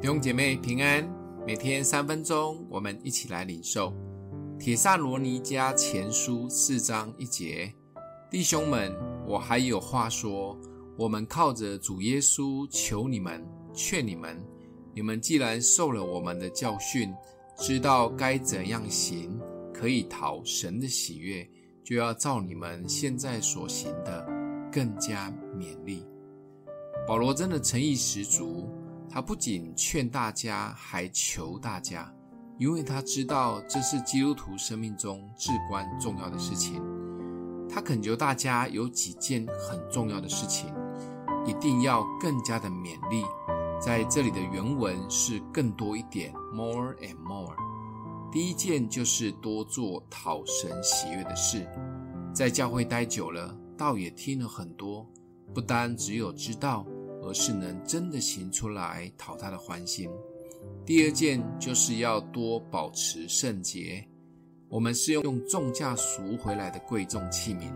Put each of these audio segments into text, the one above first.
弟兄姐妹平安，每天三分钟，我们一起来领受《帖撒罗尼迦前书》四章一节。弟兄们，我还有话说：我们靠着主耶稣求你们，劝你们，你们既然受了我们的教训，知道该怎样行，可以讨神的喜悦，就要照你们现在所行的更加勉励。保罗真的诚意十足。他不仅劝大家，还求大家，因为他知道这是基督徒生命中至关重要的事情。他恳求大家有几件很重要的事情，一定要更加的勉励。在这里的原文是更多一点，more and more。第一件就是多做讨神喜悦的事。在教会待久了，倒也听了很多，不单只有知道。而是能真的行出来讨他的欢心。第二件就是要多保持圣洁。我们是用用重价赎回来的贵重器皿，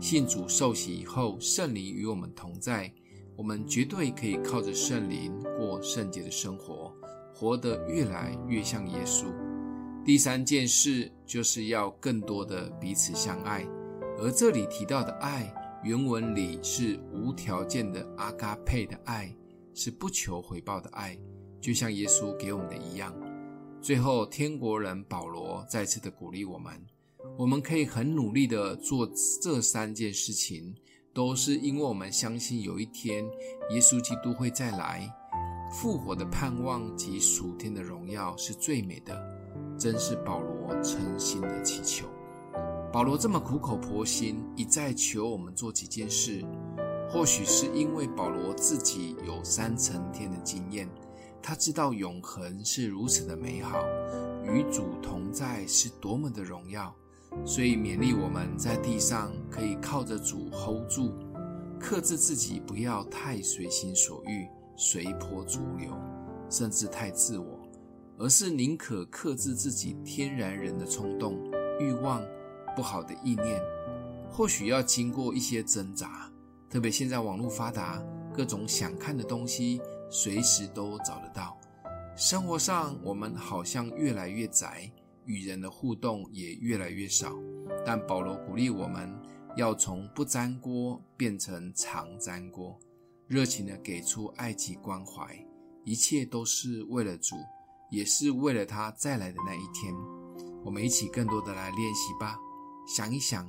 信主受洗以后，圣灵与我们同在，我们绝对可以靠着圣灵过圣洁的生活，活得越来越像耶稣。第三件事就是要更多的彼此相爱，而这里提到的爱。原文里是无条件的阿嘎佩的爱，是不求回报的爱，就像耶稣给我们的一样。最后，天国人保罗再次的鼓励我们，我们可以很努力的做这三件事情，都是因为我们相信有一天耶稣基督会再来，复活的盼望及属天的荣耀是最美的，真是保罗诚心的祈求。保罗这么苦口婆心，一再求我们做几件事，或许是因为保罗自己有三层天的经验，他知道永恒是如此的美好，与主同在是多么的荣耀，所以勉励我们在地上可以靠着主 hold 住，克制自己，不要太随心所欲、随波逐流，甚至太自我，而是宁可克制自己天然人的冲动、欲望。不好的意念，或许要经过一些挣扎。特别现在网络发达，各种想看的东西随时都找得到。生活上我们好像越来越宅，与人的互动也越来越少。但保罗鼓励我们要从不沾锅变成常沾锅，热情地给出爱及关怀，一切都是为了主，也是为了他再来的那一天。我们一起更多的来练习吧。想一想，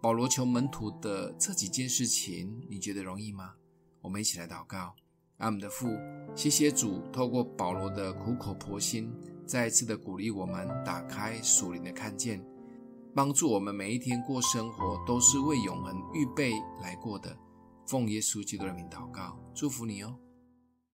保罗求门徒的这几件事情，你觉得容易吗？我们一起来祷告。爱我们的父，谢谢主，透过保罗的苦口婆心，再一次的鼓励我们，打开属灵的看见，帮助我们每一天过生活都是为永恒预备来过的。奉耶稣基督的名祷告，祝福你哦。